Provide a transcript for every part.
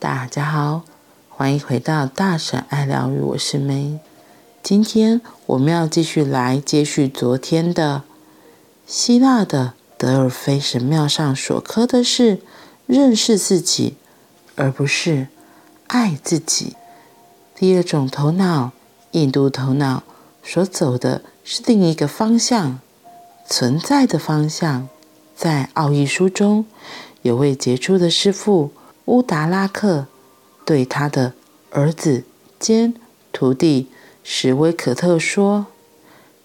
大家好，欢迎回到大婶爱疗愈，我是 May。今天我们要继续来接续昨天的希腊的德尔菲神庙上所刻的是认识自己，而不是爱自己。第二种头脑，印度头脑所走的是另一个方向，存在的方向。在奥义书中，有位杰出的师父乌达拉克对他的儿子兼徒弟史威可特说：“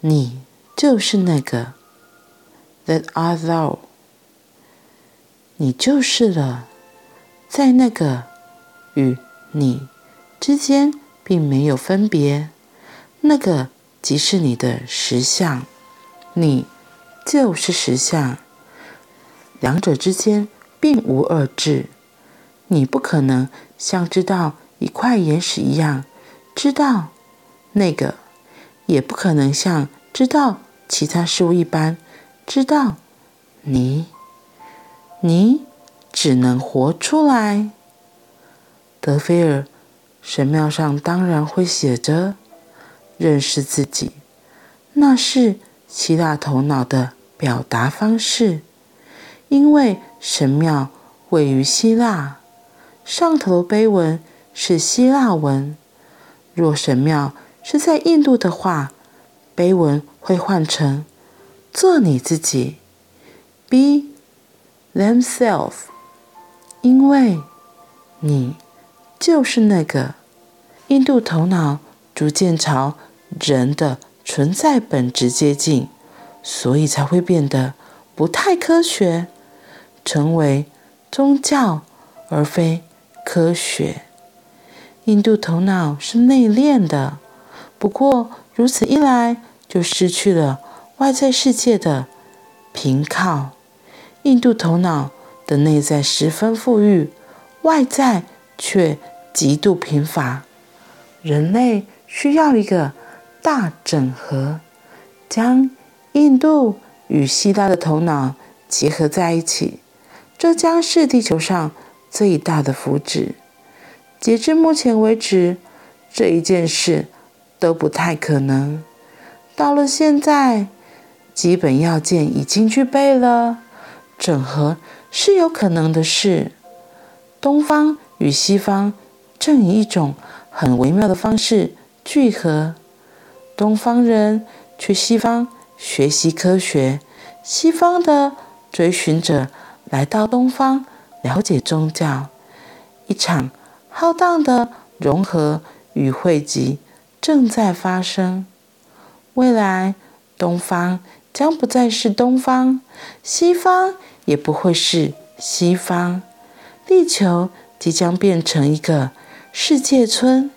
你就是那个，That art thou，你就是了，在那个与你。”之间并没有分别，那个即是你的实相，你就是实相，两者之间并无二致。你不可能像知道一块岩石一样知道那个，也不可能像知道其他事物一般知道你。你只能活出来，德菲尔。神庙上当然会写着“认识自己”，那是希腊头脑的表达方式。因为神庙位于希腊，上头的碑文是希腊文。若神庙是在印度的话，碑文会换成“做你自己 ”，be themselves，因为你。就是那个印度头脑逐渐朝人的存在本质接近，所以才会变得不太科学，成为宗教而非科学。印度头脑是内敛的，不过如此一来就失去了外在世界的凭靠。印度头脑的内在十分富裕，外在却极度贫乏，人类需要一个大整合，将印度与希腊的头脑结合在一起，这将是地球上最大的福祉。截至目前为止，这一件事都不太可能。到了现在，基本要件已经具备了，整合是有可能的事。东方与西方。正以一种很微妙的方式聚合，东方人去西方学习科学，西方的追寻者来到东方了解宗教，一场浩荡的融合与汇集正在发生。未来，东方将不再是东方，西方也不会是西方，地球即将变成一个。世界村，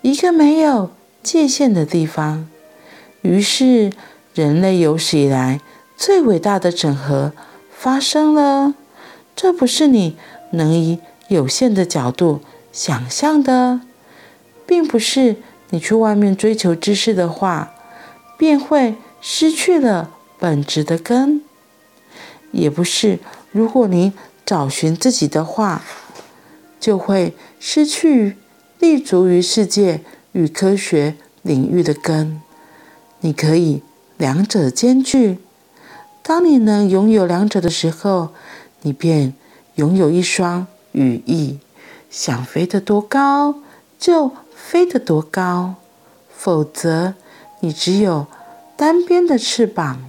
一个没有界限的地方。于是，人类有史以来最伟大的整合发生了。这不是你能以有限的角度想象的，并不是你去外面追求知识的话，便会失去了本质的根。也不是如果你找寻自己的话。就会失去立足于世界与科学领域的根。你可以两者兼具。当你能拥有两者的时候，你便拥有一双羽翼，想飞得多高就飞得多高。否则，你只有单边的翅膀。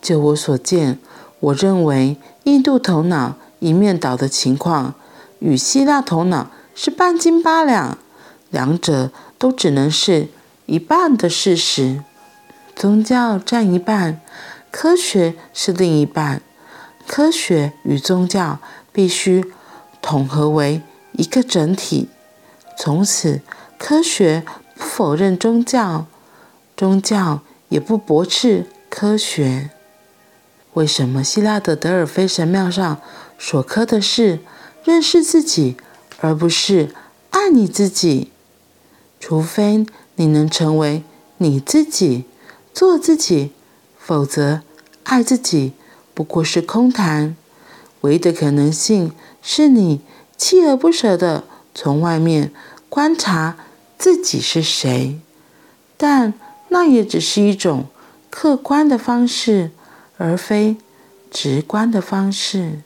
就我所见，我认为印度头脑一面倒的情况。与希腊头脑是半斤八两，两者都只能是一半的事实。宗教占一半，科学是另一半。科学与宗教必须统合为一个整体。从此，科学不否认宗教，宗教也不驳斥科学。为什么希腊的德尔菲神庙上所刻的是？认识自己，而不是爱你自己。除非你能成为你自己，做自己，否则爱自己不过是空谈。唯一的可能性是你锲而不舍地从外面观察自己是谁，但那也只是一种客观的方式，而非直观的方式。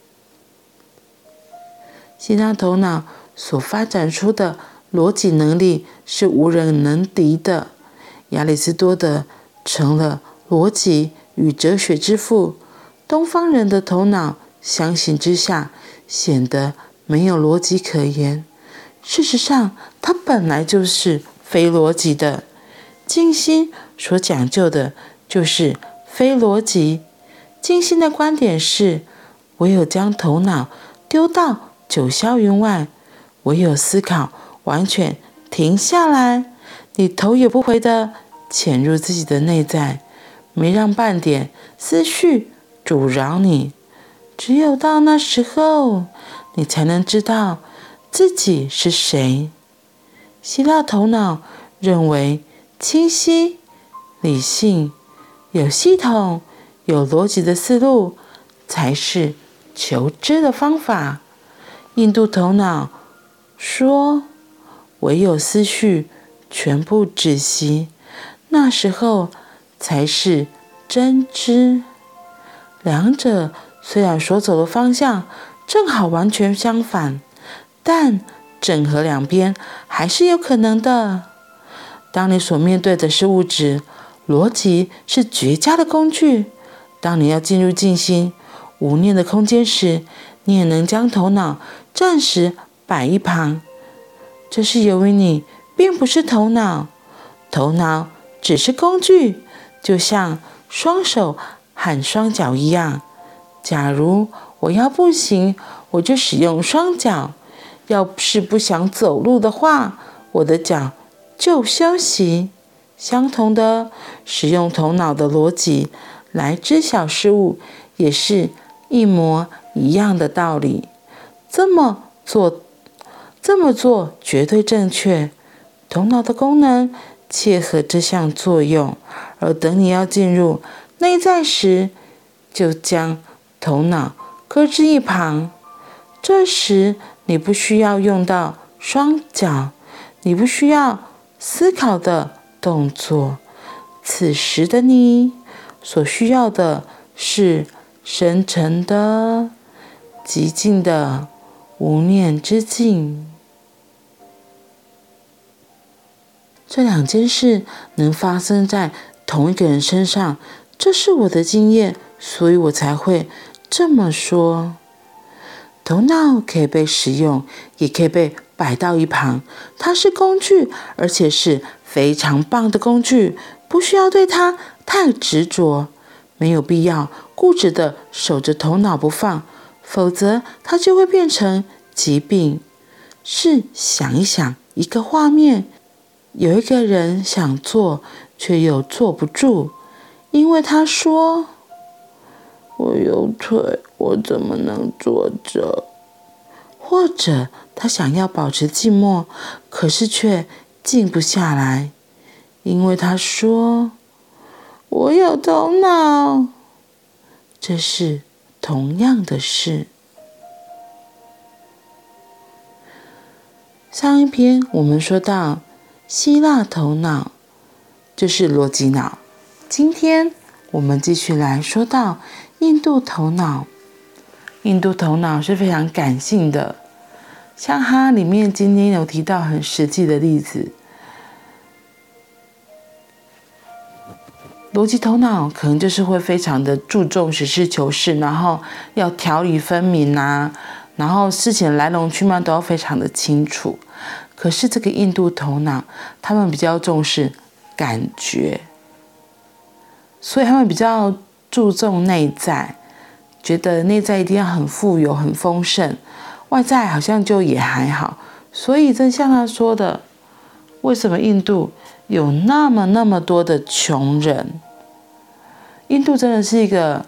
希腊头脑所发展出的逻辑能力是无人能敌的。亚里士多德成了逻辑与哲学之父。东方人的头脑相形之下显得没有逻辑可言。事实上，它本来就是非逻辑的。静心所讲究的就是非逻辑。静心的观点是：唯有将头脑丢到九霄云外，唯有思考完全停下来，你头也不回地潜入自己的内在，没让半点思绪阻挠你。只有到那时候，你才能知道自己是谁。希腊头脑认为，清晰、理性、有系统、有逻辑的思路才是求知的方法。印度头脑说：“唯有思绪全部止息，那时候才是真知。”两者虽然所走的方向正好完全相反，但整合两边还是有可能的。当你所面对的是物质，逻辑是绝佳的工具；当你要进入静心、无念的空间时，你也能将头脑。暂时摆一旁，这是由于你并不是头脑，头脑只是工具，就像双手和双脚一样。假如我要步行，我就使用双脚；要是不想走路的话，我的脚就休息。相同的，使用头脑的逻辑来知晓事物，也是一模一样的道理。这么做，这么做绝对正确。头脑的功能切合这项作用，而等你要进入内在时，就将头脑搁置一旁。这时你不需要用到双脚，你不需要思考的动作。此时的你所需要的是深沉的、寂静的。无念之境，这两件事能发生在同一个人身上，这是我的经验，所以我才会这么说。头脑可以被使用，也可以被摆到一旁，它是工具，而且是非常棒的工具，不需要对它太执着，没有必要固执的守着头脑不放。否则，它就会变成疾病。是想一想，一个画面，有一个人想坐，却又坐不住，因为他说：“我有腿，我怎么能坐着？”或者他想要保持寂寞，可是却静不下来，因为他说：“我有头脑。”这是。同样的事。上一篇我们说到希腊头脑就是逻辑脑，今天我们继续来说到印度头脑。印度头脑是非常感性的，像它里面今天有提到很实际的例子。逻辑头脑可能就是会非常的注重实事求是，然后要条理分明啊，然后事情的来龙去脉都要非常的清楚。可是这个印度头脑，他们比较重视感觉，所以他们比较注重内在，觉得内在一定要很富有、很丰盛，外在好像就也还好。所以正像他说的，为什么印度？有那么那么多的穷人，印度真的是一个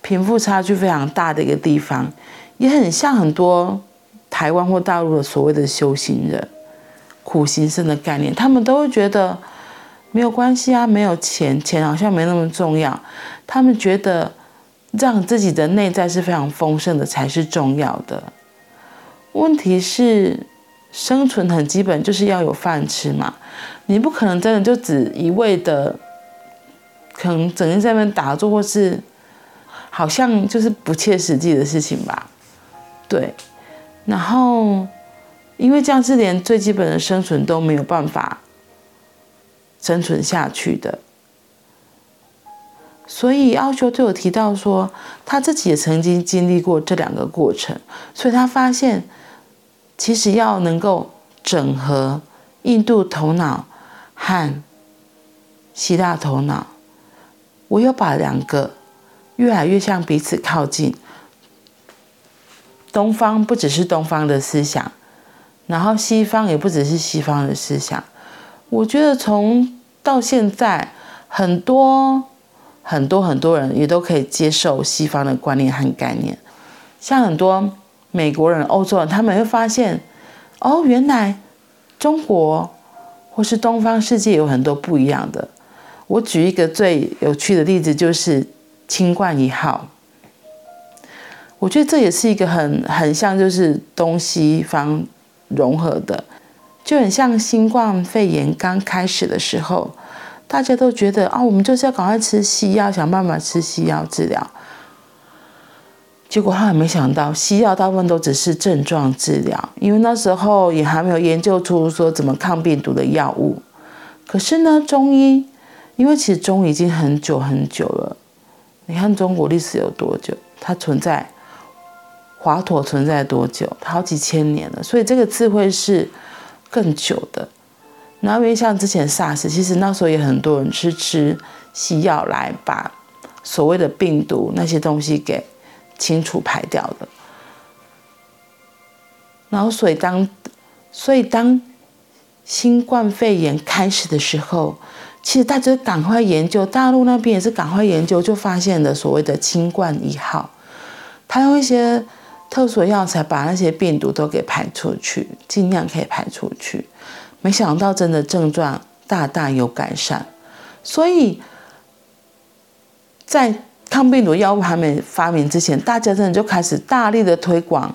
贫富差距非常大的一个地方，也很像很多台湾或大陆的所谓的修行人、苦行僧的概念，他们都会觉得没有关系啊，没有钱，钱好像没那么重要，他们觉得让自己的内在是非常丰盛的才是重要的。问题是生存很基本，就是要有饭吃嘛。你不可能真的就只一味的，可能整天在那边打坐，或是好像就是不切实际的事情吧。对，然后因为这样是连最基本的生存都没有办法生存下去的。所以奥修对我提到说，他自己也曾经经历过这两个过程，所以他发现，其实要能够整合印度头脑和希腊头脑，唯有把两个越来越向彼此靠近。东方不只是东方的思想，然后西方也不只是西方的思想。我觉得从到现在很多。很多很多人也都可以接受西方的观念和概念，像很多美国人、欧洲人，他们会发现，哦，原来中国或是东方世界有很多不一样的。我举一个最有趣的例子，就是清冠一号。我觉得这也是一个很很像，就是东西方融合的，就很像新冠肺炎刚开始的时候。大家都觉得啊，我们就是要赶快吃西药，想办法吃西药治疗。结果他还没想到，西药大部分都只是症状治疗，因为那时候也还没有研究出说怎么抗病毒的药物。可是呢，中医，因为其实中医已经很久很久了。你看中国历史有多久？它存在，华佗存在多久？好几千年了，所以这个智慧是更久的。然后因为像之前 SARS，其实那时候也很多人是吃西药来把所谓的病毒那些东西给清除排掉的。然后所以当所以当新冠肺炎开始的时候，其实大家赶快研究，大陆那边也是赶快研究，就发现了所谓的清冠一号，他用一些特殊的药材把那些病毒都给排出去，尽量可以排出去。没想到，真的症状大大有改善，所以在抗病毒药物还没发明之前，大家真的就开始大力的推广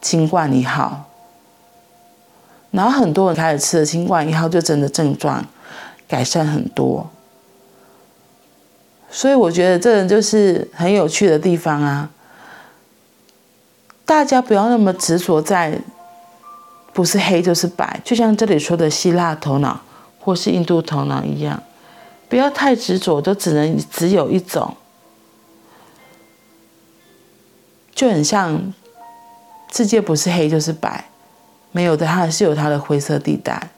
清冠一号，然后很多人开始吃了清冠一号，就真的症状改善很多。所以我觉得这就是很有趣的地方啊！大家不要那么执着在。不是黑就是白，就像这里说的希腊头脑或是印度头脑一样，不要太执着，都只能只有一种，就很像世界不是黑就是白，没有的，它还是有它的灰色地带。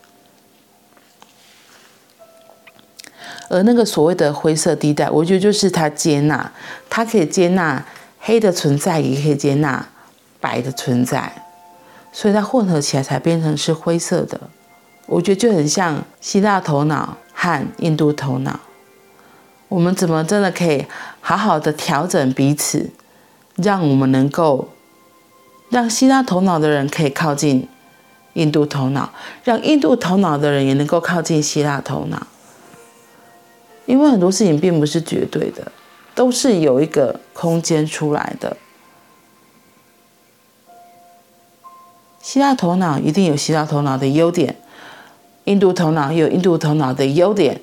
而那个所谓的灰色地带，我觉得就是它接纳，它可以接纳黑的存在，也可以接纳白的存在。所以它混合起来才变成是灰色的，我觉得就很像希腊头脑和印度头脑。我们怎么真的可以好好的调整彼此，让我们能够让希腊头脑的人可以靠近印度头脑，让印度头脑的人也能够靠近希腊头脑。因为很多事情并不是绝对的，都是有一个空间出来的。希腊头脑一定有希腊头脑的优点，印度头脑也有印度头脑的优点。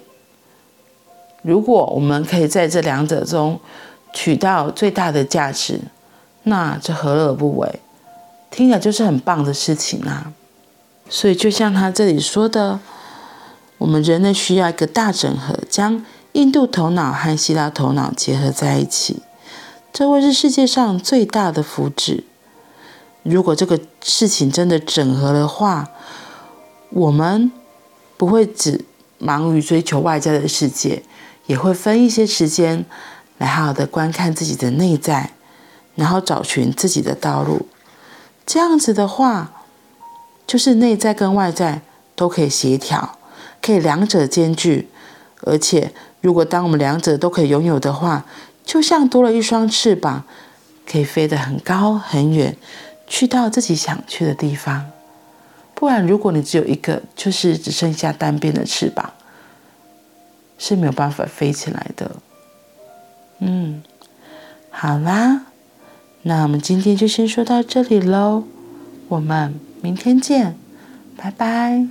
如果我们可以在这两者中取到最大的价值，那这何乐而不为？听起来就是很棒的事情啊！所以就像他这里说的，我们人类需要一个大整合，将印度头脑和希腊头脑结合在一起，这会是世界上最大的福祉。如果这个事情真的整合的话，我们不会只忙于追求外在的世界，也会分一些时间来好好的观看自己的内在，然后找寻自己的道路。这样子的话，就是内在跟外在都可以协调，可以两者兼具。而且，如果当我们两者都可以拥有的话，就像多了一双翅膀，可以飞得很高很远。去到自己想去的地方，不然如果你只有一个，就是只剩下单边的翅膀，是没有办法飞起来的。嗯，好啦，那我们今天就先说到这里喽，我们明天见，拜拜。